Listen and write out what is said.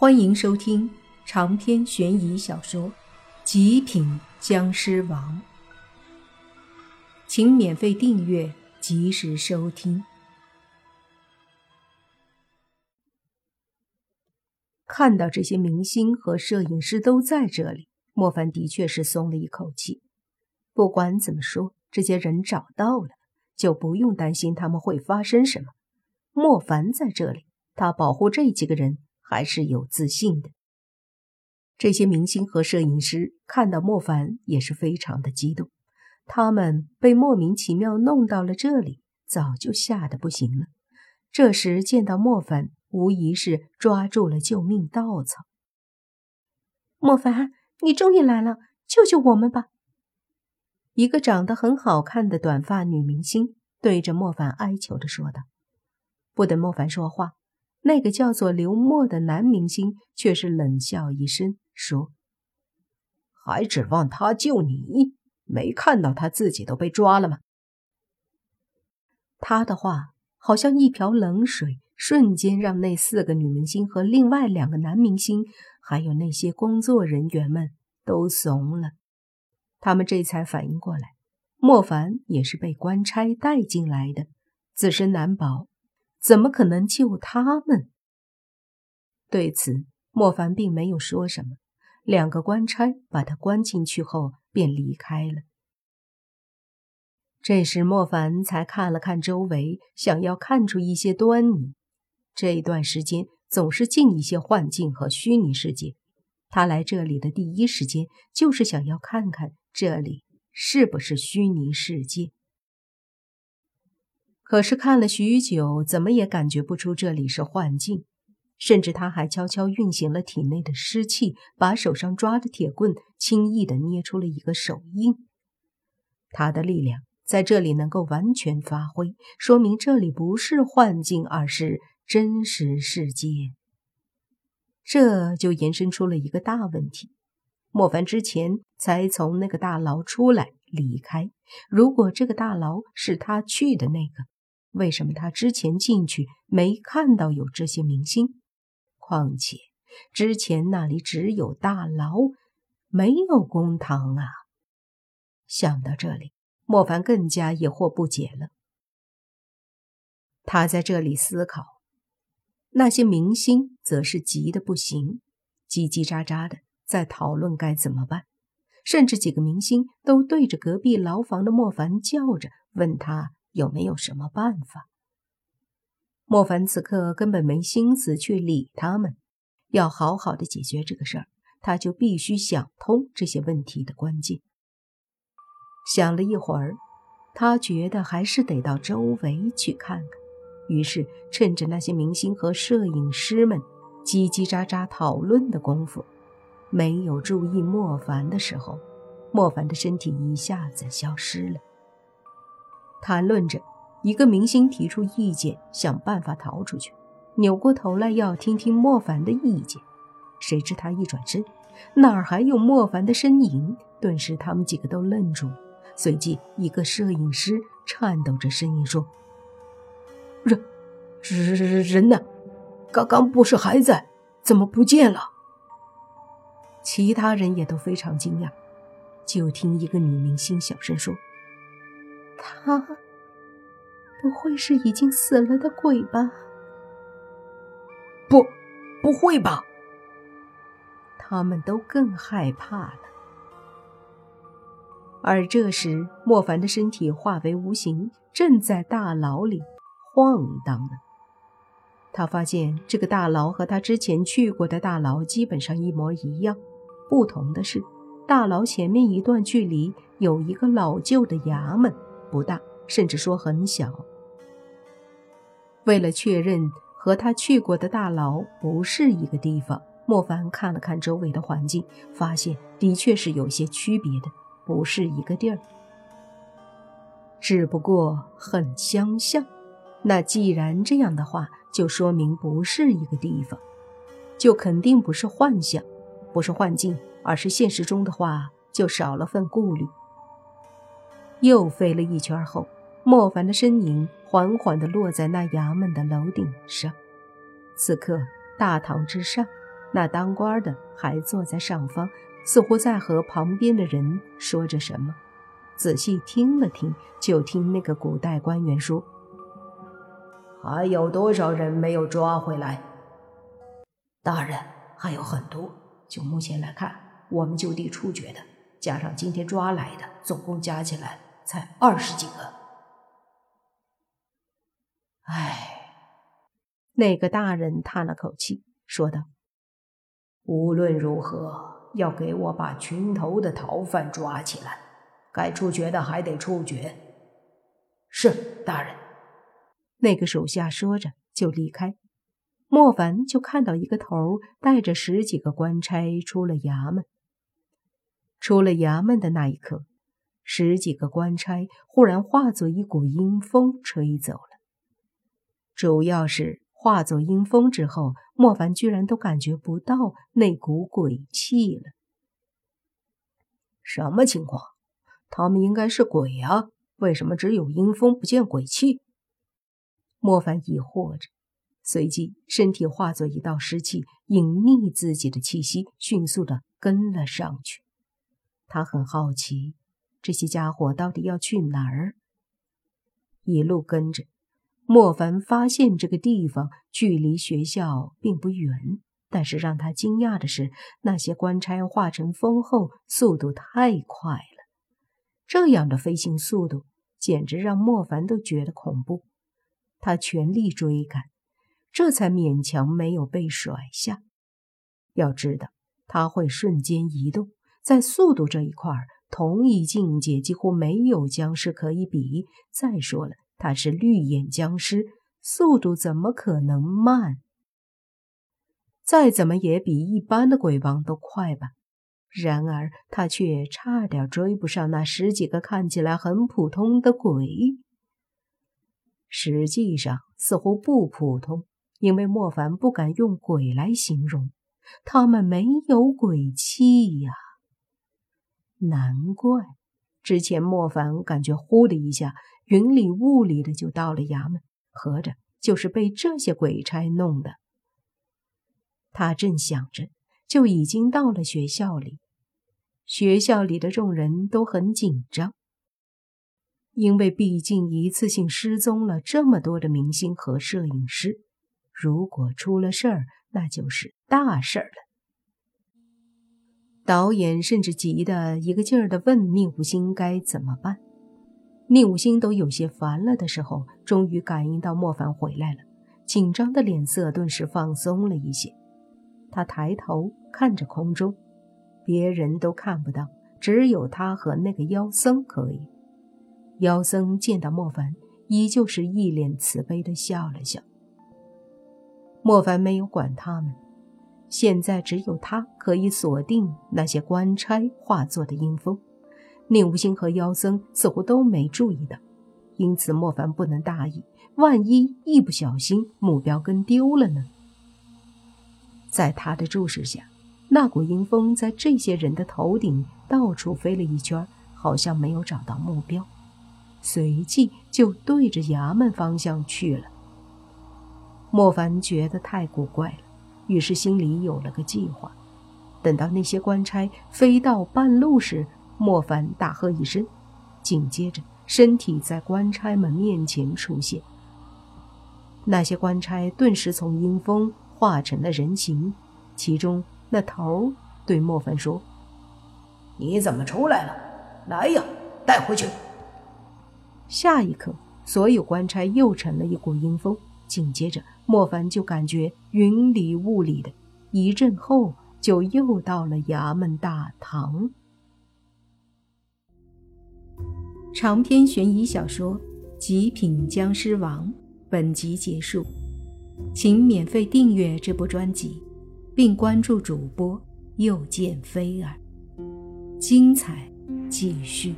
欢迎收听长篇悬疑小说《极品僵尸王》，请免费订阅，及时收听。看到这些明星和摄影师都在这里，莫凡的确是松了一口气。不管怎么说，这些人找到了，就不用担心他们会发生什么。莫凡在这里，他保护这几个人。还是有自信的。这些明星和摄影师看到莫凡也是非常的激动，他们被莫名其妙弄到了这里，早就吓得不行了。这时见到莫凡，无疑是抓住了救命稻草。莫凡，你终于来了，救救我们吧！一个长得很好看的短发女明星对着莫凡哀求着说道。不等莫凡说话。那个叫做刘默的男明星却是冷笑一声，说：“还指望他救你？没看到他自己都被抓了吗？”他的话好像一瓢冷水，瞬间让那四个女明星和另外两个男明星，还有那些工作人员们都怂了。他们这才反应过来，莫凡也是被官差带进来的，自身难保。怎么可能救他们？对此，莫凡并没有说什么。两个官差把他关进去后，便离开了。这时，莫凡才看了看周围，想要看出一些端倪。这一段时间总是进一些幻境和虚拟世界，他来这里的第一时间就是想要看看这里是不是虚拟世界。可是看了许久，怎么也感觉不出这里是幻境，甚至他还悄悄运行了体内的湿气，把手上抓的铁棍轻易的捏出了一个手印。他的力量在这里能够完全发挥，说明这里不是幻境，而是真实世界。这就延伸出了一个大问题：莫凡之前才从那个大牢出来离开，如果这个大牢是他去的那个。为什么他之前进去没看到有这些明星？况且之前那里只有大牢，没有公堂啊！想到这里，莫凡更加疑惑不解了。他在这里思考，那些明星则是急得不行，叽叽喳喳的在讨论该怎么办，甚至几个明星都对着隔壁牢房的莫凡叫着，问他。有没有什么办法？莫凡此刻根本没心思去理他们，要好好的解决这个事儿，他就必须想通这些问题的关键。想了一会儿，他觉得还是得到周围去看看，于是趁着那些明星和摄影师们叽叽喳喳讨论的功夫，没有注意莫凡的时候，莫凡的身体一下子消失了。谈论着，一个明星提出意见，想办法逃出去。扭过头来要听听莫凡的意见，谁知他一转身，哪儿还有莫凡的身影？顿时，他们几个都愣住了。随即，一个摄影师颤抖着声音说：“人，人，人呢？刚刚不是还在，怎么不见了？”其他人也都非常惊讶。就听一个女明星小声说。他不会是已经死了的鬼吧？不，不会吧！他们都更害怕了。而这时，莫凡的身体化为无形，正在大牢里晃荡呢。他发现这个大牢和他之前去过的大牢基本上一模一样，不同的是，大牢前面一段距离有一个老旧的衙门。不大，甚至说很小。为了确认和他去过的大牢不是一个地方，莫凡看了看周围的环境，发现的确是有些区别的，不是一个地儿。只不过很相像。那既然这样的话，就说明不是一个地方，就肯定不是幻象，不是幻境，而是现实中的话，就少了份顾虑。又飞了一圈后，莫凡的身影缓缓地落在那衙门的楼顶上。此刻，大堂之上，那当官的还坐在上方，似乎在和旁边的人说着什么。仔细听了听，就听那个古代官员说：“还有多少人没有抓回来？”大人，还有很多。就目前来看，我们就地处决的，加上今天抓来的，总共加起来才二十几个。唉，那个大人叹了口气，说道：“无论如何，要给我把群头的逃犯抓起来。”该处决的还得处决。是大人。那个手下说着就离开。莫凡就看到一个头带着十几个官差出了衙门。出了衙门的那一刻，十几个官差忽然化作一股阴风吹走了。主要是化作阴风之后，莫凡居然都感觉不到那股鬼气了。什么情况？他们应该是鬼啊，为什么只有阴风不见鬼气？莫凡疑惑着，随即身体化作一道湿气，隐匿自己的气息，迅速的跟了上去。他很好奇，这些家伙到底要去哪儿？一路跟着，莫凡发现这个地方距离学校并不远，但是让他惊讶的是，那些官差化成风后速度太快了。这样的飞行速度简直让莫凡都觉得恐怖。他全力追赶，这才勉强没有被甩下。要知道，他会瞬间移动，在速度这一块儿，同一境界几乎没有僵尸可以比。再说了，他是绿眼僵尸，速度怎么可能慢？再怎么也比一般的鬼王都快吧。然而，他却差点追不上那十几个看起来很普通的鬼。实际上，似乎不普通，因为莫凡不敢用鬼来形容，他们没有鬼气呀。难怪之前莫凡感觉呼的一下，云里雾里的就到了衙门，合着就是被这些鬼差弄的。他正想着。就已经到了学校里，学校里的众人都很紧张，因为毕竟一次性失踪了这么多的明星和摄影师，如果出了事儿，那就是大事儿了。导演甚至急得一个劲儿的问宁武星该怎么办。宁武星都有些烦了的时候，终于感应到莫凡回来了，紧张的脸色顿时放松了一些。他抬头看着空中，别人都看不到，只有他和那个妖僧可以。妖僧见到莫凡，依旧是一脸慈悲的笑了笑。莫凡没有管他们，现在只有他可以锁定那些官差化作的阴风。宁无心和妖僧似乎都没注意到，因此莫凡不能大意，万一一不小心目标跟丢了呢？在他的注视下，那股阴风在这些人的头顶到处飞了一圈，好像没有找到目标，随即就对着衙门方向去了。莫凡觉得太古怪了，于是心里有了个计划。等到那些官差飞到半路时，莫凡大喝一声，紧接着身体在官差们面前出现。那些官差顿时从阴风。化成了人形，其中那头对莫凡说：“你怎么出来了？来呀，带回去。”下一刻，所有官差又成了一股阴风，紧接着莫凡就感觉云里雾里的，一阵后就又到了衙门大堂。长篇悬疑小说《极品僵尸王》本集结束。请免费订阅这部专辑，并关注主播又见菲儿，精彩继续。